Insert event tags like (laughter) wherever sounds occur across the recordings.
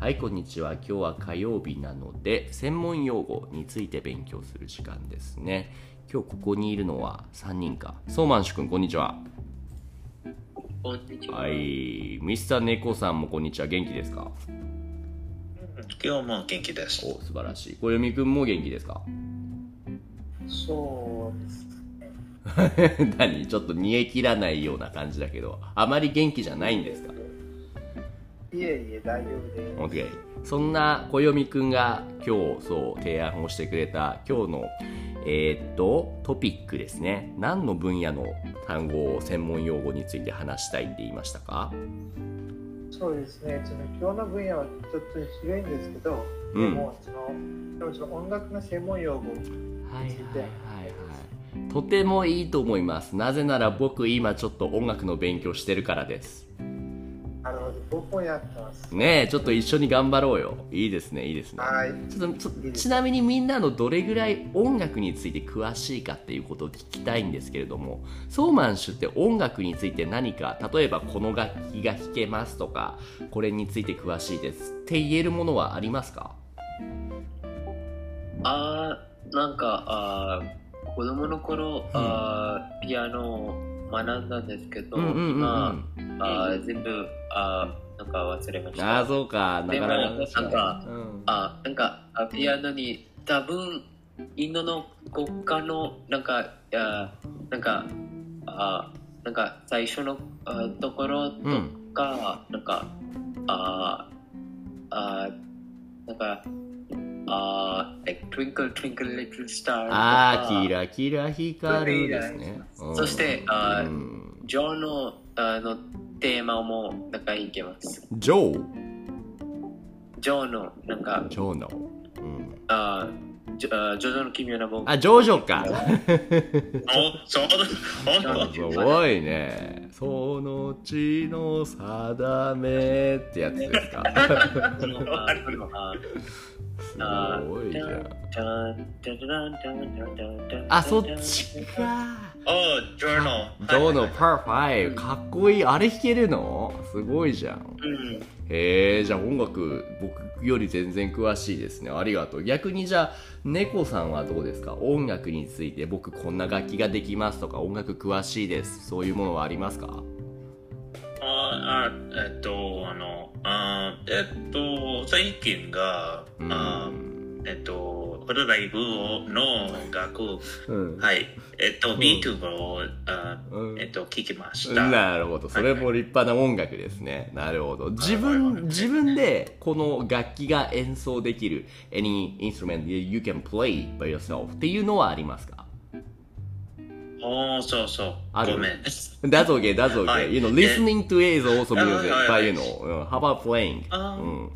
はい、こんにちは。今日は火曜日なので、専門用語について勉強する時間ですね。今日ここにいるのは3人か。ソーマンシュ君、こんにちは。こんにちは。はい。ミスター猫さんもこんにちは。元気ですか？今日も元気です。お、素晴らしい。小読君も元気ですか？そうです。(laughs) 何？ちょっと煮え切らないような感じだけど、あまり元気じゃないんですか？いえいえ、大丈夫です。OK そんな暦くんが今日そう提案をしてくれた今日のえーっとトピックですね。何の分野の単語を専門用語について話したいって言いましたか？そうですね。その今日の分野はちょっと違うんですけど、うん。でもそのでもその音楽の専門用語はいはいはいについて、はい。とてもいいと思います。なぜなら僕今ちょっと音楽の勉強してるからです僕もやってます。ねえちょっと一緒に頑張ろうよ。いいですねいいですね。はい。ちょっとちなみにみんなのどれぐらい音楽について詳しいかっていうことを聞きたいんですけれどもソーマンシュって音楽について何か例えばこの楽器が弾けますとかこれについて詳しいですって言えるものはありますか？あーなんかあー子供の頃、あーピアノを学んだんですけど、うんうんうんうん。今あー全部あーなんか忘れました。ああそうか。なかなかなんかうん。あなんかあピアノに多分インドの国家のなんかあなんかあなんか最初のあところとか、なんかああなんかあ like twinkle twinkle little star ああキラキラ光るですね。うんそしてあジョーのあのテーマもなんかいけます。ジョー？ジョーのなんかジョーの、うん、あジョあジョの奇妙な僕あジョージョか (laughs) お、そうだ。本すごいね。その地の定めってやつですか。(laughs) すごいじゃん。あ、そっちか。当。お、ジョーナル。どうのパー5。かっこいい。あれ弾けるの？すごいじゃん。うんへえ、じゃあ音楽、僕より全然詳しいですね。ありがとう。逆にじゃあ、猫さんはどうですか？音楽について僕こんな楽器ができますとか、音楽詳しいです。そういうものはありますか？あ、あえっと、あの、あえっと、最近が、うんあえっと、ホルライブの楽、うん。はい、えっと、ん B2 を、あうんえっと、聞きました。なるほど。それも立派な音楽ですね。なるほど。自分、自分でこの楽器が演奏できる any instrument you can play by yourself っていうのはありますかおそうそう。あるごめん。That's okay, that's okay. はい You know, listening to is also はい music, はい but はい you know, うん how about playing? うん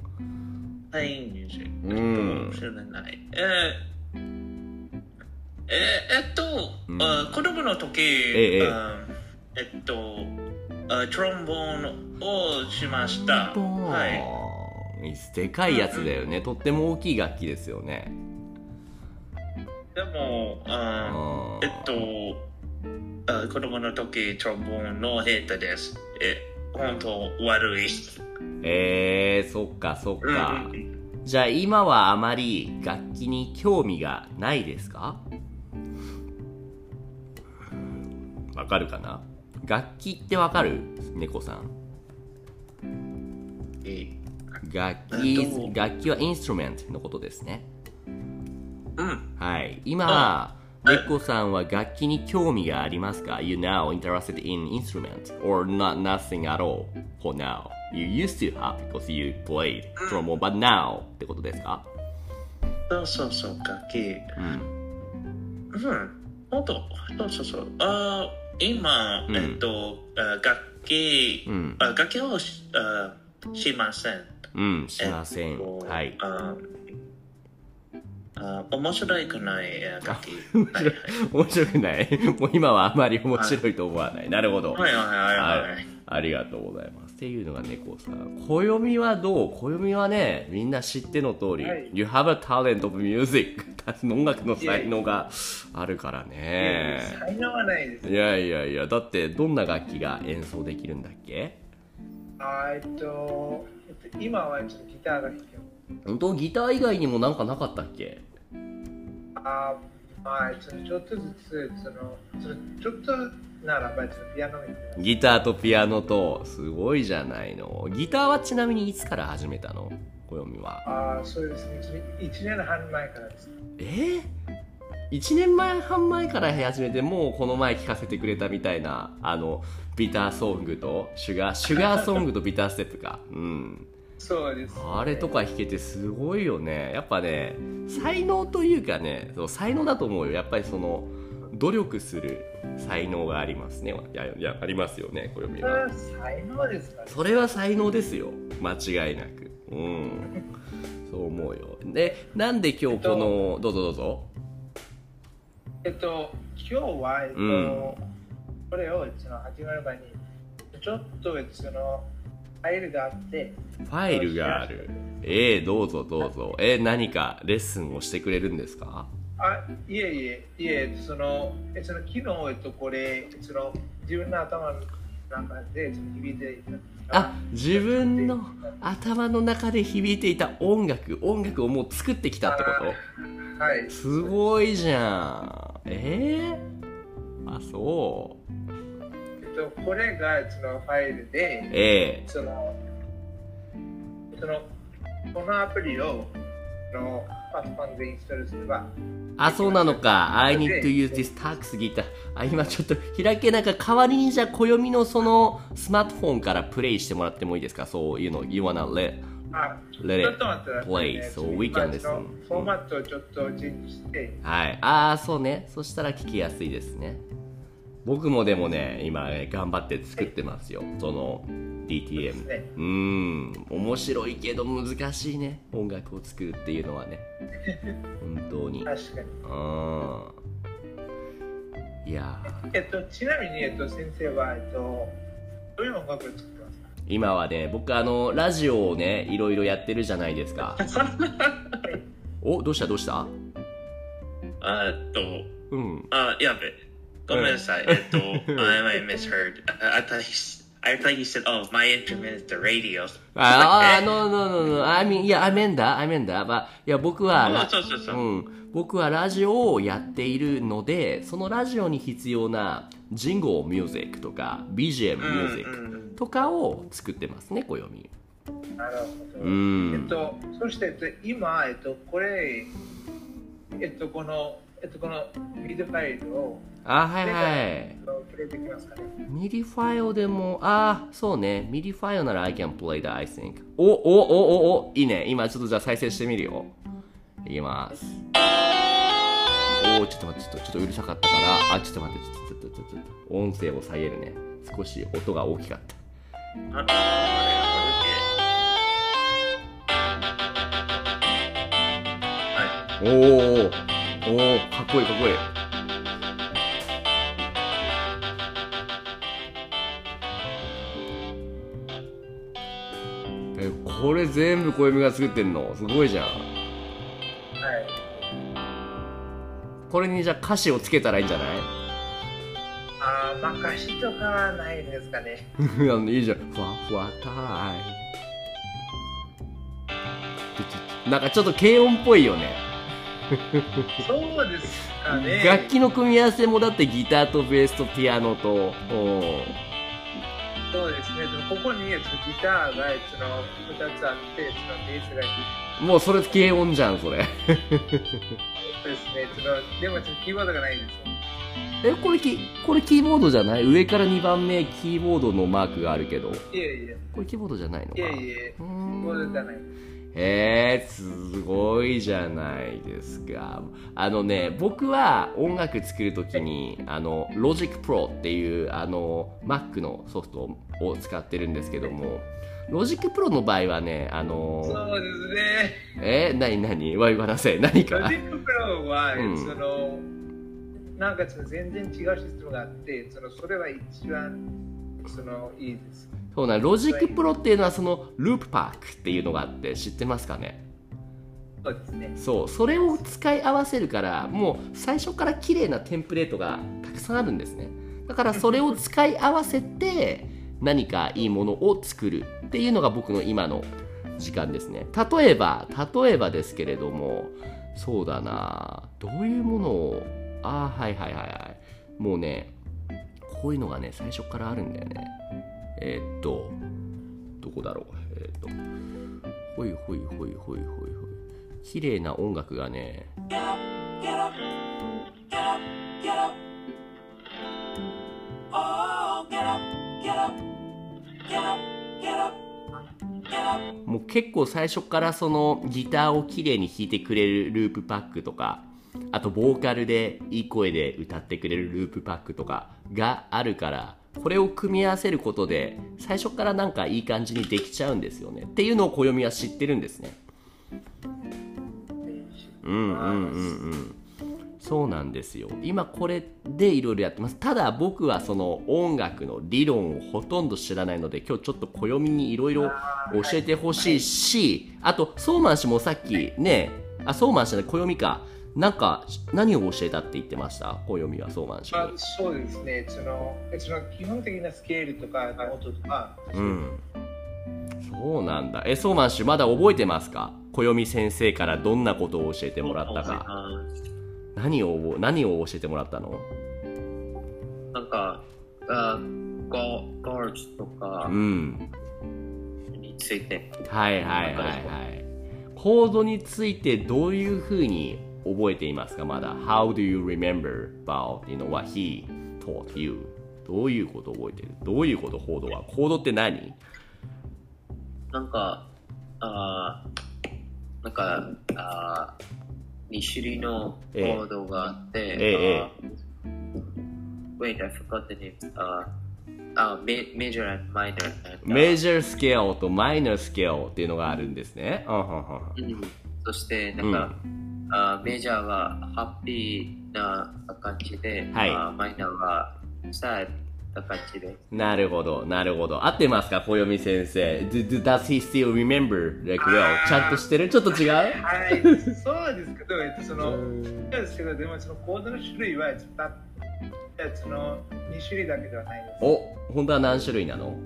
はい、ミュージック。うん知らない。えー、えっと、うんあ子供の時、ええっとあ、トロンボーンをしました。はい。でかいやつだよね。とっても大きい楽器ですよね。でも、あうんえっとあ、子供の時、トロンボーンの下手です。え、本当悪い。えー、そっかそっか。うんじゃあ今はあまり楽器に興味がないですか？わかるかな？楽器ってわかる？猫さん。え楽え器楽器はインストゥルメントのことですね。うん。はい。今、は楽器に興味がありますか ?You now interested in instrument or not nothing at all for now? You used to have because you played trombone, but now ってことですかそうそうそう、楽器。うん。うん、本当、そうそうそう。あ今、うんえっと、あ楽器、うん。あ楽器をしあしません。うん、しません。えっとはい。ああ面白いくないあ楽器。面白い面白くないもう今はあまり面白いと思わない。なるほど。はいはいはいはい。はいありがとうございます。っていうのが猫さん。暦はどう？暦はね、みんな知っての通り、はい You have a talent of music. (laughs) 音楽の才能があるからね。才能はないです。いやいやいや、だってどんな楽器が演奏できるんだっけ？あえっと、えっと、今はちょっとギターが弾けます。本当ギター以外にもなんかなかったっけ？あまあ、ちょっとずつ、その、ちょっとならば、ちょっとピアノ。ギターとピアノと、すごいじゃないの。ギターはちなみにいつから始めたの？暦は。ああ、そうですね。1年半前からです。え？ー、1年前半前から始めてもうこの前聞かせてくれたみたいなあのビターソングとシュガーシュガーソングとビターステップかうんそうです、あれとか弾けてすごいよね。やっぱね才能というかねそう才能だと思うよ。やっぱりその努力する才能がありますね。いやいやありますよねこれそれは才能ですかね。それは才能ですよ。間違いなく。うん。そう思うよ。でなんで今日この、どうぞどうぞ。えっと、今日は、えっと、うん。これをその始まる前に、ちょっとそのファイルがあって、ファイルがある。えー、どうぞどうぞ。えー、何かレッスンをしてくれるんですか？あ、いえいえ、いえ、その、えその昨日、えっと、これ、その自分の頭の中で響いていた。あ、自分の頭の中で響いていた音楽、音楽をもう作ってきたってこはいと。すごいじゃん。えー、あ、そう。と、これがそのファイルで、えその、その、このアプリを、その、パソコンでインストールすれば、ー、あ、そうなのか。I need to use this tax guitar. あ、今ちょっと開けなんか代わりにじゃあ暦のそのスマートフォンからプレイしてもらってもいいですか？そういうの、you wanna let あ、Let it play ね。so we can listen. フォーマットをちょっとチェンジして、はい。ああ、そうね。そしたら聞きやすいですね。僕もでもね、今ね、頑張って作ってますよ。その DTM。ねうーん。面白いけど難しいね。音楽を作るっていうのはね。(laughs) 本当に。確かに。うん。いやーえっと、ちなみに、えっと、先生は、えっと、どういう音楽を作ってますか？今はね、僕あの、ラジオをね、いろいろやってるじゃないですか。(laughs) お、どうした？どうした？あっと、うん。あ、やべ。ごめんなさい。えっと、I might misheard. I, I thought he, s- I thought you said, oh, my instrument is the radio. ああ、no, no, no, no. I mean, いや、I meant that, I meant that. But, いや、僕は、あそうそうそううん。僕はラジオをやっているので、そのラジオに必要なジングルミュージックとか、BGM ミュージックとかを作ってますね、暦。なるほど。うんえっと、そして、えっと、今、えっと、これ、えっと、この、えっと、このミディファイルを、あ、はいはい。えっとプレイできますかね。ミディファイルでも、あー、そうね。ミディファイルなら I can play that, I think. お、お、お、お、お、いいね。今ちょっとじゃあ再生してみるよ。いきます。おー、ちょっと待って、ちょっと、ちょっとうるさかったから、あ、ちょっと待って、ちょっと、ちょっと、ちょっと、音声を下げるね。少し音が大きかった。あ、これ、はおー、おー、かっこいい、かっこいい。え、これ全部小読が作ってんの？すごいじゃん。はい。これにじゃあ歌詞をつけたらいいんじゃない？あー、まあ、歌詞とかはないですかね。(laughs) いいじゃん。ふわふわタイム。なんかちょっと軽音っぽいよね。そうですかね。楽器の組み合わせもだってギターとベースとピアノと。そうですね。でもここに、えっと、ギターが、その、二つあって、その、ベースがもうそれ軽音じゃん、それ。そうですね。その、でも、そのキーボードがないんですよ。え、これキ、これキーボードじゃない？上から2番目キーボードのマークがあるけど。いえいえ。これキーボードじゃないのかいえいえ。うーキーボードんじゃない。えー、すごいじゃないですか。あのね、僕は音楽作るときに、あの、Logic Pro っていう、あの、Mac のソフトを使ってるんですけども、Logic Pro の場合はね、あの、そうですね。えー、なになに what I wanna say、何か？ Logic Pro は、うんその、なんかその全然違うシステムがあって、そのそれは一番そのいいです。そうな、Logic Pro っていうのはその、Loop Pack っていうのがあって、知ってますかね？そうですね。そう。それを使い合わせるからもう最初から綺麗なテンプレートがたくさんあるんですね。だからそれを使い合わせて (laughs) 何かいいものを作るっていうのが僕の今の時間ですね。例えば例えばですけれどもそうだな。どういうものを？ああはいはいはいはい。もうねこういうのがね最初からあるんだよねえーっとどこだろう？えーっとほいほいほいほいほいほい。綺麗な音楽がねもう結構最初からそのギターを綺麗に弾いてくれるループパックとかあとボーカルでいい声で歌ってくれるループパックとかがあるからこれを組み合わせることで最初からなんかいい感じにできちゃうんですよね。っていうのを暦は知ってるんですね。うんうんうんうん。そうなんですよ。今これでいろいろやってます。ただ僕はその音楽の理論をほとんど知らないので今日ちょっと暦にいろいろ教えてほしいしあとソーマン氏もさっきねあソーマン氏じゃない暦か。なんか何を教えたって言ってました？暦はソーマン氏にまあ、そうですね。そのその基本的なスケールとか音とか、うん。そうなんだ。えソーマン氏まだ覚えてますか？暦先生からどんなことを教えてもらったか。何を何を教えてもらったの？なんか、あゴゴージとかうん。について、はいはいはいはい。コードについてどういうふうに覚えていますか？まだ。How do you remember about you know, what he taught you? どういうことを覚えてる？どういうことコードは？コードって何？なんか、あなんか、あ2種類のコードがあって、ええ。あ Wait, I forgot the name. ああ、メメジャー and minor. and, メジャー。スケールとマイナースケールっていうのがあるんですね。うんうんうん。うん。そして、なんか、あメジャーはハッピーな感じで、はいあマイナーは sad な感じで。なるほど、なるほど。合ってますか、暦先生？Do- do- Does he still remember? Like well? ちゃんとしてる？ちょっと違う？はい、そうですけど、えっと、その、そうですけど、でもそのコードの種類は、その2種類だけではないです。お、本当は何種類なの？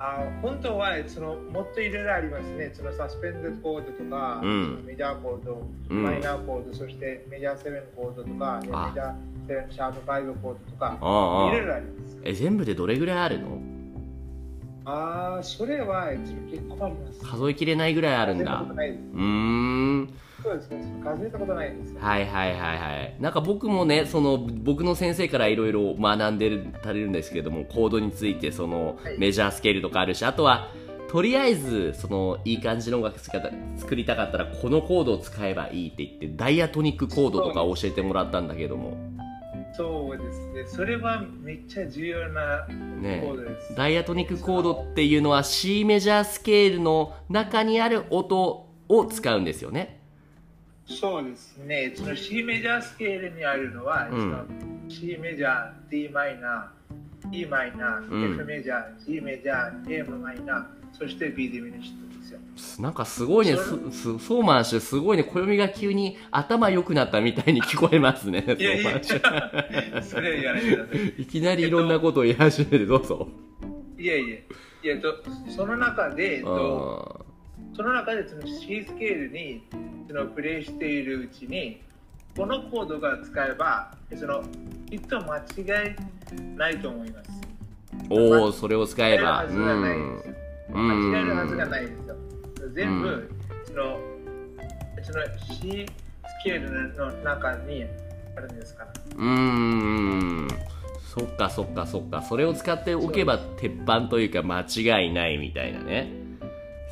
あ本当はそのもっといろいろありますね。そのサスペンデッドコードとか、うんメジャーコード、うんマイナーコード、そしてメジャーセブンコードとか、ねメジあャーセブンシャープファイブコードとか、ああいろいろあります。え、全部でどれぐらいあるの？ああ、それはえっと結構あります。数えきれないぐらいあるんだ。うーん。そうですね。数えたことないです。はいはいはいはい。なんか僕もね、その僕の先生からいろいろ学んでるたれるんですけれども、コードについてそのはいメジャースケールとかあるし、あとはとりあえずそのいい感じの音楽作り作りたかったらこのコードを使えばいいって言ってダイアトニックコードとか教えてもらったんだけども、そうですね。それはめっちゃ重要なねコードです。ダイアトニックコードっていうのは C メジャースケールの中にある音を使うんですよね。そうですね。その C メジャースケールにあるのは、うん。C メジャー、D マイナー、E マイナー、うん。F メジャー、G メジャー、A マイナー、そして B ディミニッシュですよ。なんかすごいね、そソーマン氏すごいね、暦が急に頭良くなったみたいに (laughs) 聞こえますね、ソーマン氏。いきなりいろんなことを言い始めて、どうぞ。いやいや、いやえっと、その中で、えっと、あその中でその C スケールにそのプレイしているうちに、このコードが使えば、そのきっと間違いないと思います。ーおお、それを使えば。う間違えるはずがないんんですよ。。うん。ないんですよ。全部、うんそのその C スケールの中にあるんですから。うーん。そっかそっかそっか。それを使っておけば鉄板というか間違いないみたいなね。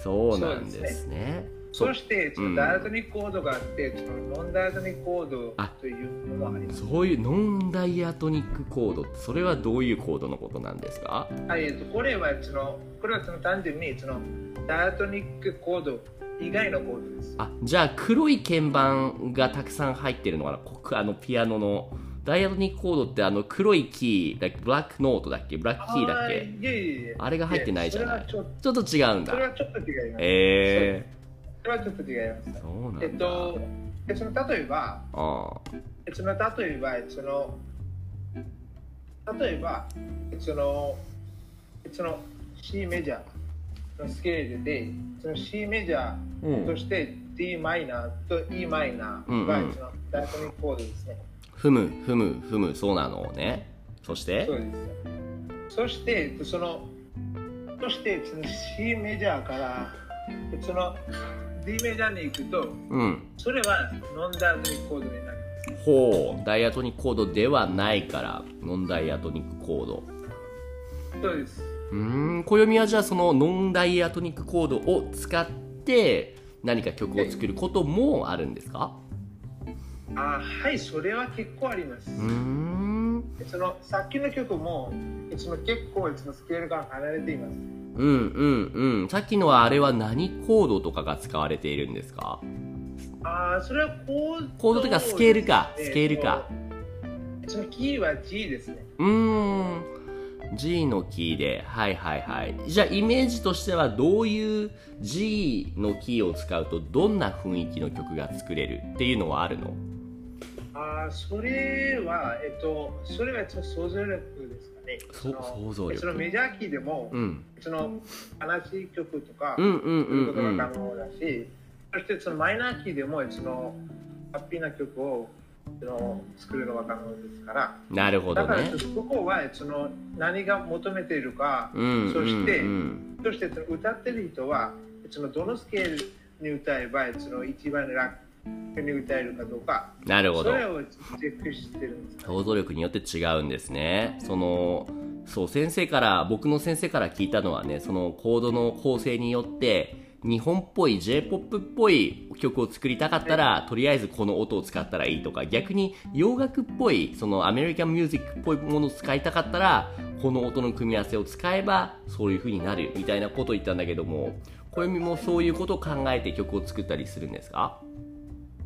そうなんですね。そして、そうんのダイアトニックコードがあって、そのノンダイアトニックコードあというのもあります。そういうノンダイアトニックコードそれはどういうコードのことなんですか？はい、えっと、これはその、これはその単純にそのダイアトニックコード以外のコードです。あじゃあ黒い鍵盤がたくさん入ってるのかなこあのピアノのダイアトニックコードってあの黒いキーだブラックノートだっけ？ブラックキーだっはいけあれが入ってないじゃない。ちょっと。違うんだ。それはちょっと違います。えそれはちょっと違います。ー、。そうなんだ、えっと、えその例えば、あえその例えば、その例えば、そのその C メジャーのスケールで、その C メジャーとして D マイナーと E マイナーがうん。うんそのダイアトニックコードですね。ふむふむふむ。そうなのね。そして？そうです。そして、その、そしてその C メジャーから、その D メジャーに行くと、うん。それはノンダイアトニックコードになります。ほう。ダイアトニックコードではないからノンダイアトニックコード。そうです。うーん。暦はじゃあそのノンダイアトニックコードを使って何か曲を作ることもあるんですか？あはい、それは結構あります。うーん。そのさっきの曲もその結構そのスケールが離れています。うんうんうん。さっきのはあれは何コードとかが使われているんですか？ああ、それはコード、コードとかスケールか。スケールか。そのキーは G ですね。うーん。G のキーで。はいはいはい。じゃあイメージとしてはどういう G のキーを使うとどんな雰囲気の曲が作れるっていうのはあるの？ああ、それは、えっと、それは想像力ですかね。その想像力。そのメジャーキーでも、うん。その悲しい曲とか、うんうんそういうことうんうんが可能だし、そしてそのマイナーキーでもそのハッピーな曲をその作るのが可能ですから、なるほどだからねそこはその何が求めているか、うんそしてうんうん。そしてその歌ってる人はそのどのスケールに歌えばその一番楽に歌えるかどうか、なるほど。それをチェックしてるんです。想像力によって違うんですね。そのそう先生から僕の先生から聞いたのはねそのコードの構成によって日本っぽい J-POP っぽい曲を作りたかったらとりあえずこの音を使ったらいいとか逆に洋楽っぽいそのアメリカンミュージックっぽいものを使いたかったらこの音の組み合わせを使えばそういう風になるみたいなことを言ったんだけども暦もそういうことを考えて曲を作ったりするんですか？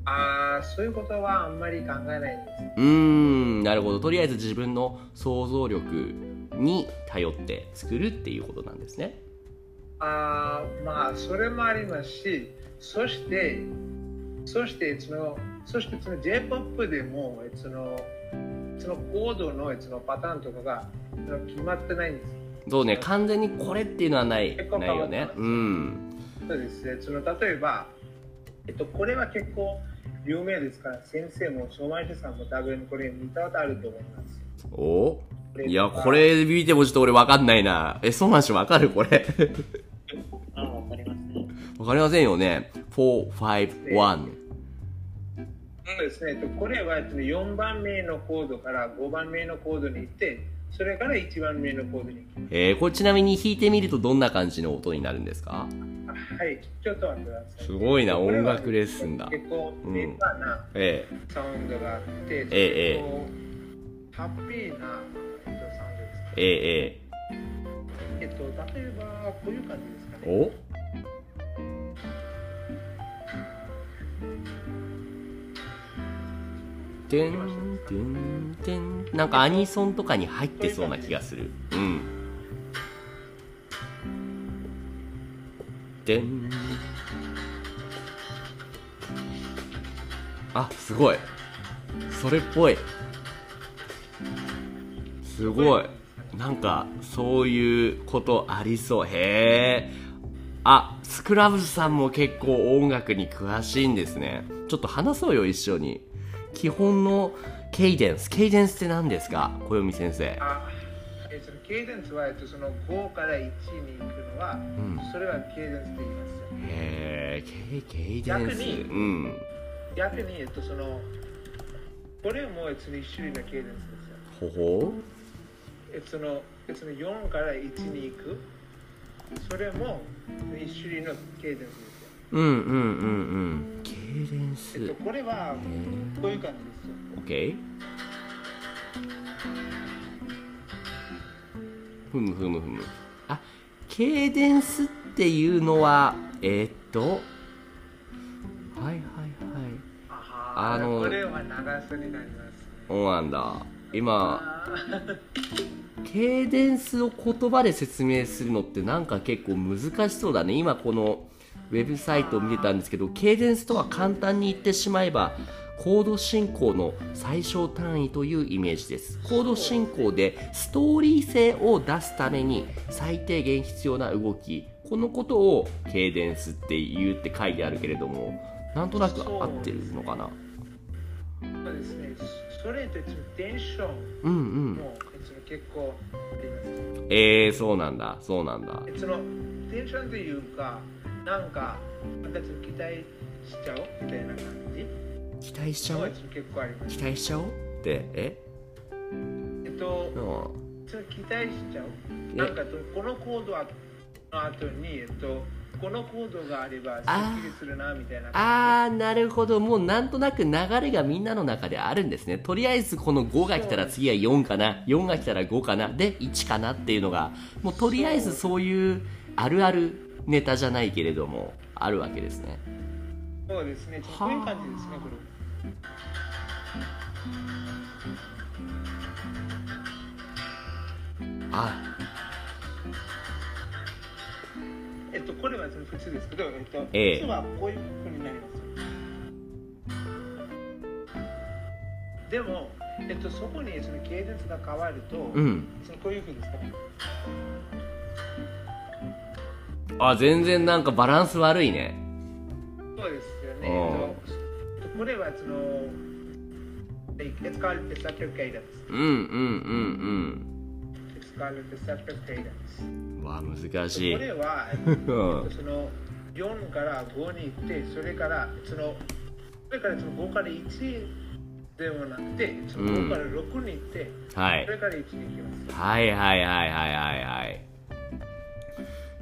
ああ、そういうことはあんまり考えないんです。うーんなるほど。とりあえず自分の想像力に頼って作るっていうことなんですね。あーまあそれもありますしそしてそしてそのそしてその J-POP でもそのそのコードのそのパターンとかが決まってないんです。そうね完全にこれっていうのはないないよね。うん。そうですね。その例えば、えっと、これは結構有名ですから先生も相馬師さんも多分これ見たことあると思います。お？いやこれ見てもちょっと俺わかんないな。えそうなんしわかる？これ。あ、わかりますね。わかりませんよね。451そうですね、えっとこれはえっと4番目のコードから5番目のコードに行ってそれから1番目のコードに行きます。えー、これちなみに弾いてみるとどんな感じの音になるんですか？あはい、ちょっと待ってください。すごいな音楽レッスンだ。結構うんデータなえ。サウンドがあって、ええこうハッピーな、えっと、サウンドです。ええええ。っと、例えばこういう感じですかえね。お？てんてんてん。なんかアニソンとかに入ってそうな気がする。うんて。んあすごい。それっぽい。すごい。なんかそういうことありそう。へえあスクラブさんも結構音楽に詳しいんですね。ちょっと話そうよ一緒に。基本のケイデンス。ケイデンスって何ですか？暦先生。あえそのケイデンスは、えっと、その5から1に行くのは、ん。それはケイデンスって言います。よ。へえケデンス逆にうん。逆に、えっと、そのこれも別に一種類のケイデンスですよ。ほほえそのえっとその4から1に行く、それも一種類のケイデンスですよ。うんうんうんうん。ケイデンスえっと、これはこういう感じですよ。オふむふむふむ。あケイデンスっていうのはえーっとはいはいはい。ああのこれは長さになります。そうなんだ。今 (laughs) ケイデンスを言葉で説明するのってなんか結構難しそうだね。今このウェブサイトを見てたんですけどケイデンスとは簡単に言ってしまえばコード進行の最小単位というイメージです。コード進行でストーリー性を出すために最低限必要な動き。このことをケイデンスって言うって書いてあるけれどもなんとなく合ってるのかな？そうですね。それテンション。うんうん。もいつも結構あります。えー、そうなんだ。そうなんだ。そのテンションというか、なんか、なんかちょっと期待しちゃうみたいな感じ期待しちゃそうういつも結構あります。期待しちゃおう？ってえ？えっとう、ん。ちょっと期待しちゃう？え？なんかとこのコードの後に、えっと、このコードがあればすっきりするなみたいな。あーなるほど。もうなんとなく流れがみんなの中であるんですね。とりあえずこの5が来たら次は4かな。4が来たら5かな。で1かなっていうのがもうとりあえずそう。いうあるあるネタじゃないけれどもあるわけですね。そうですね。ちょっという感じですね、これ。あえっと、これは普通ですけど、えっと、ええ普通はこういう風になります。でも、えっと、そこにその系列が変わると、うんそのこういう風ですかね。あ全然なんかバランス悪いねそうですよね。うんえっと、これはその、It's called receptor cadence. うんうんうん It's called receptor cadence. うんわ難しいこれは、えっとその4から5に行って、それからそのそれからその5から1ではなくて、その5から6に行って、はいそれから1に行きます。はいはいはいはいはいはい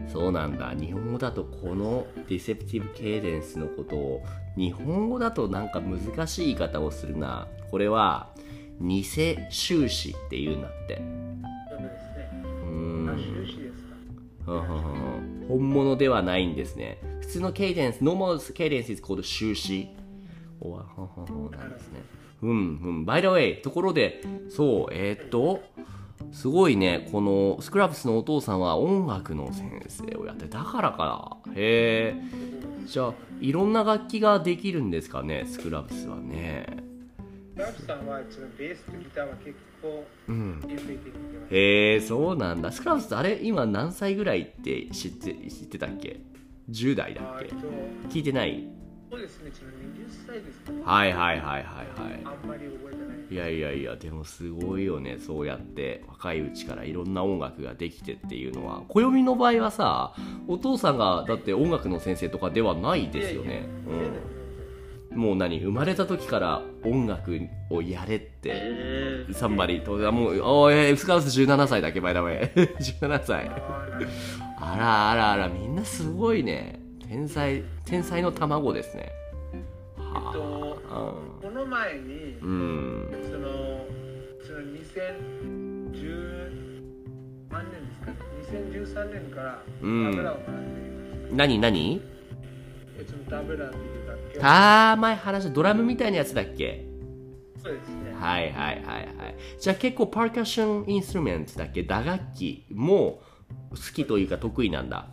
そうなんだ。日本語だとこのディセプティブケイデンスのことを日本語だとなんか難しい言い方をするな。これは偽終始っていうんだって。本物ではないんですね。普通のケイデンス normal cadence is called 終始。おわはんはんはんなんですね。うんうん。By the way ところでそうえー、っとすごいねこのスクラブスのお父さんは音楽の先生をやってだからかへえ。じゃあいろんな楽器ができるんですかねスクラブスはね。ラブさんはそのベースとギターは結構うん。へえそうなんだ。スクラブスってあれ今何歳ぐらいって知って知ってたっけ？10代だっけ？聞いてない？そうですね、その20歳ですかね。はいはいはいはいはい。あんまり覚えてない。いやいやいやでもすごいよねそうやって。若いうちからいろんな音楽ができてっていうのは。暦の場合はさお父さんがだって音楽の先生とかではないですよね。うん、もう何生まれた時から音楽をやれって。えー。サンバリともうおいスカウス17歳だっけバイダウェイ17歳あらあらあらみんなすごいね。天才天才の卵ですね。はえっとあこの前に、うん。その、その2010何年ですかね、2013年からうん。タブラを学んでいます。何何？えそのタブラっていう楽器をあー前話したドラムみたいなやつだっけ？そうですね。はいはいはいはい。じゃあ結構パーカッションインストゥルメントだっけ？打楽器も好きというか得意なんだ。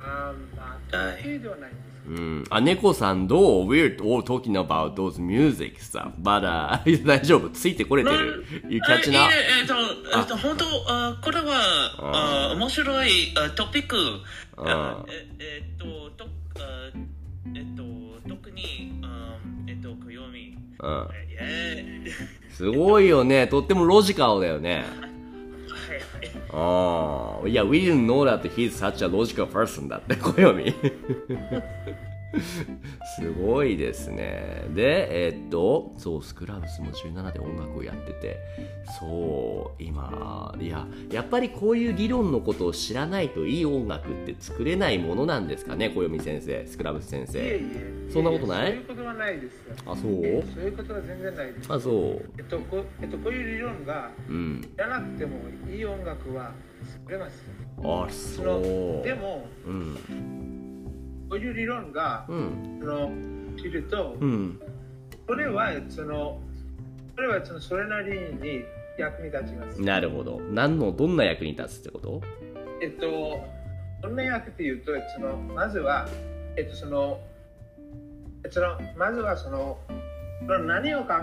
あーまあ、はい得意ではないんですうんあ猫さんどう ?We're all talking about those music stuff? but、uh, (laughs) 大丈夫？ついてこれてる ?You あ catch い up? ええっと、えっと、本当、あこれは、あ面白いあトピック。あええっと、えっと、特に、あえっと、暦。うんえ (laughs) すごいよねとってもロジカルだよね。ああいや We didn't know that he's such a logical person だって暦 (laughs) すごいですね。でえーっとそうスクラブスも17で音楽をやってて。そう今いややっぱりこういう理論のことを知らないといい音楽って作れないものなんですかね暦先生スクラブス先いえい生え。そんなことない？そういうことはないですよ。あそう？えそういうことは全然ないです。あそう。えっと、こえっと、こういう理論がうん。じゃなくてもいい音楽は作れます。あそう。でも、うんこういう理論がうん。その知ると、うん。それはそのそれはそのそれなりに役に立ちます。なるほど。何のどんな役に立つってこと？えっと、どんな役っていうと、そのまずは、えっと、その、そのまずはその、何を考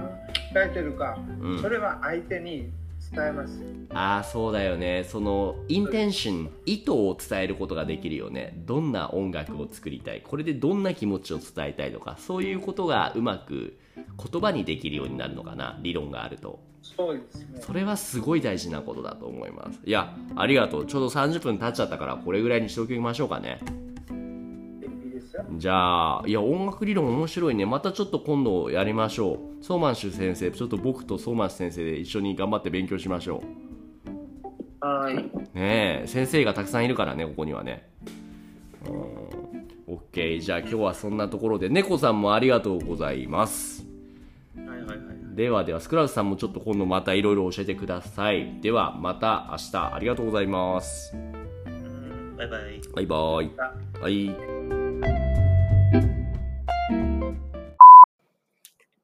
えてるか、うん。それは相手に伝えます。ああそうだよね。そのインテンション意図を伝えることができるよね。どんな音楽を作りたい。これでどんな気持ちを伝えたいとか。そういうことがうまく言葉にできるようになるのかな。理論があると。そうですね。それはすごい大事なことだと思います。いやありがとう。ちょうど30分経っちゃったからこれぐらいにしておきましょうかね。じゃあいや音楽理論面白いね。またちょっと今度やりましょう。ソーマンシュ先生ちょっと僕とソーマンシュ先生で一緒に頑張って勉強しましょはい。うねえ先生がたくさんいるからねここにはね。うん。OK じゃあ今日はそんなところで猫さんもありがとうございます。はいはいはい。ではではスクラウスさんもちょっと今度またいろいろ教えてください。ではまた明日ありがとうございます。うん。バイバイ。バイバイ。はい